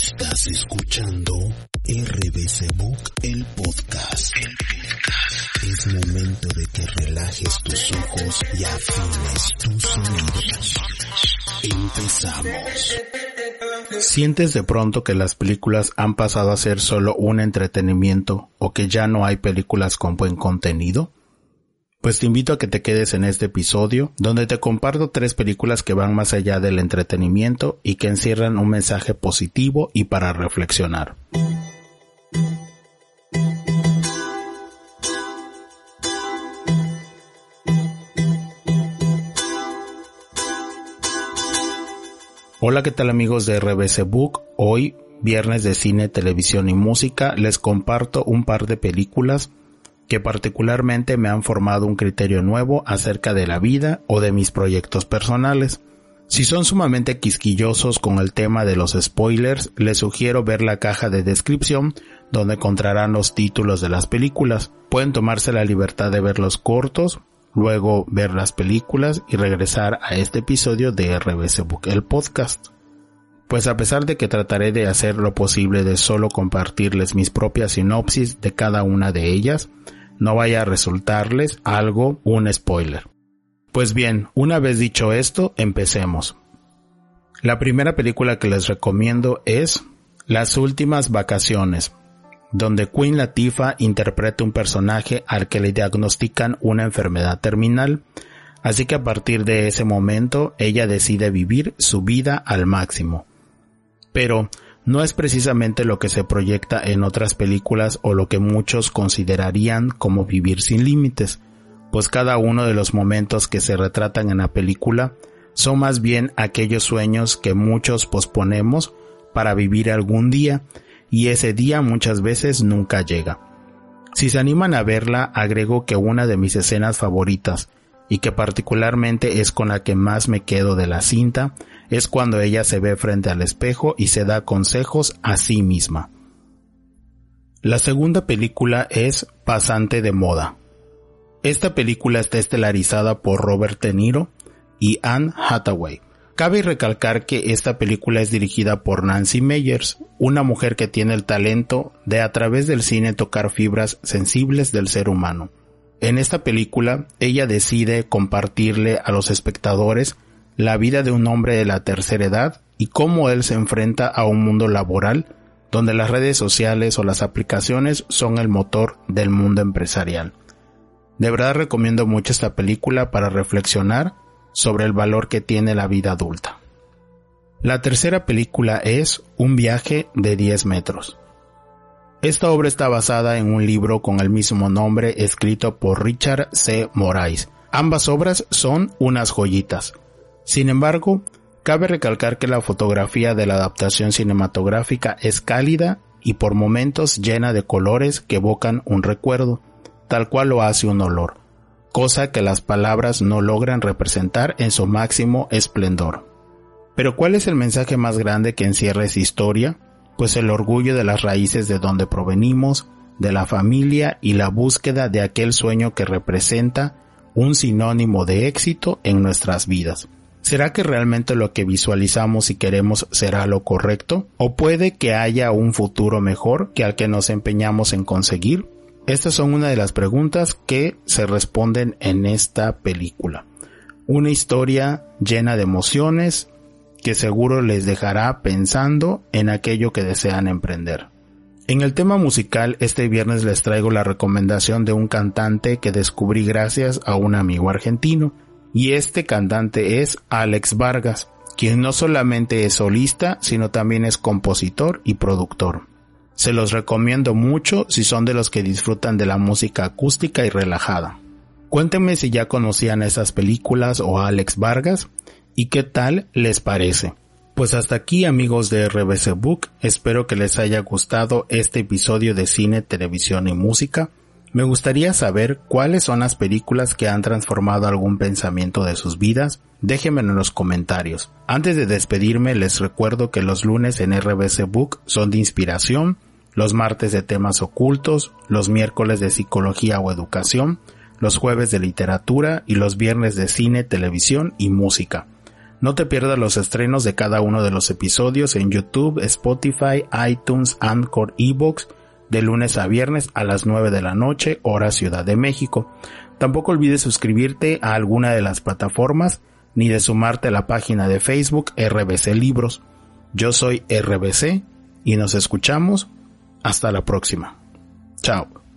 Estás escuchando RBC Book, el podcast. El podcast. Es momento de que relajes tus ojos y afines tus oídos. Empezamos. ¿Sientes de pronto que las películas han pasado a ser solo un entretenimiento o que ya no hay películas con buen contenido? Pues te invito a que te quedes en este episodio, donde te comparto tres películas que van más allá del entretenimiento y que encierran un mensaje positivo y para reflexionar. Hola, ¿qué tal amigos de RBC Book? Hoy, viernes de cine, televisión y música, les comparto un par de películas que particularmente me han formado un criterio nuevo acerca de la vida o de mis proyectos personales. Si son sumamente quisquillosos con el tema de los spoilers, les sugiero ver la caja de descripción donde encontrarán los títulos de las películas. Pueden tomarse la libertad de ver los cortos, luego ver las películas y regresar a este episodio de RBC Book, el podcast. Pues a pesar de que trataré de hacer lo posible de solo compartirles mis propias sinopsis de cada una de ellas, no vaya a resultarles algo un spoiler. Pues bien, una vez dicho esto, empecemos. La primera película que les recomiendo es Las últimas vacaciones, donde Queen Latifah interpreta un personaje al que le diagnostican una enfermedad terminal, así que a partir de ese momento ella decide vivir su vida al máximo. Pero no es precisamente lo que se proyecta en otras películas o lo que muchos considerarían como vivir sin límites, pues cada uno de los momentos que se retratan en la película son más bien aquellos sueños que muchos posponemos para vivir algún día y ese día muchas veces nunca llega. Si se animan a verla, agrego que una de mis escenas favoritas y que particularmente es con la que más me quedo de la cinta es cuando ella se ve frente al espejo y se da consejos a sí misma. La segunda película es Pasante de Moda. Esta película está estelarizada por Robert De Niro y Anne Hathaway. Cabe recalcar que esta película es dirigida por Nancy Meyers, una mujer que tiene el talento de a través del cine tocar fibras sensibles del ser humano. En esta película, ella decide compartirle a los espectadores la vida de un hombre de la tercera edad y cómo él se enfrenta a un mundo laboral donde las redes sociales o las aplicaciones son el motor del mundo empresarial. De verdad recomiendo mucho esta película para reflexionar sobre el valor que tiene la vida adulta. La tercera película es Un viaje de 10 metros. Esta obra está basada en un libro con el mismo nombre escrito por Richard C. Morais. Ambas obras son unas joyitas. Sin embargo, cabe recalcar que la fotografía de la adaptación cinematográfica es cálida y por momentos llena de colores que evocan un recuerdo, tal cual lo hace un olor, cosa que las palabras no logran representar en su máximo esplendor. Pero ¿cuál es el mensaje más grande que encierra esa historia? Pues el orgullo de las raíces de donde provenimos, de la familia y la búsqueda de aquel sueño que representa un sinónimo de éxito en nuestras vidas. ¿Será que realmente lo que visualizamos y queremos será lo correcto? ¿O puede que haya un futuro mejor que al que nos empeñamos en conseguir? Estas son una de las preguntas que se responden en esta película. Una historia llena de emociones que seguro les dejará pensando en aquello que desean emprender. En el tema musical, este viernes les traigo la recomendación de un cantante que descubrí gracias a un amigo argentino y este cantante es Alex Vargas, quien no solamente es solista, sino también es compositor y productor. Se los recomiendo mucho si son de los que disfrutan de la música acústica y relajada. Cuéntenme si ya conocían esas películas o Alex Vargas y qué tal les parece. Pues hasta aquí amigos de RBC Book, espero que les haya gustado este episodio de cine, televisión y música. Me gustaría saber cuáles son las películas que han transformado algún pensamiento de sus vidas. Déjenmelo en los comentarios. Antes de despedirme les recuerdo que los lunes en RBC Book son de inspiración, los martes de temas ocultos, los miércoles de psicología o educación, los jueves de literatura y los viernes de cine, televisión y música. No te pierdas los estrenos de cada uno de los episodios en YouTube, Spotify, iTunes, Anchor, Evox, de lunes a viernes a las 9 de la noche, hora Ciudad de México. Tampoco olvides suscribirte a alguna de las plataformas ni de sumarte a la página de Facebook RBC Libros. Yo soy RBC y nos escuchamos. Hasta la próxima. Chao.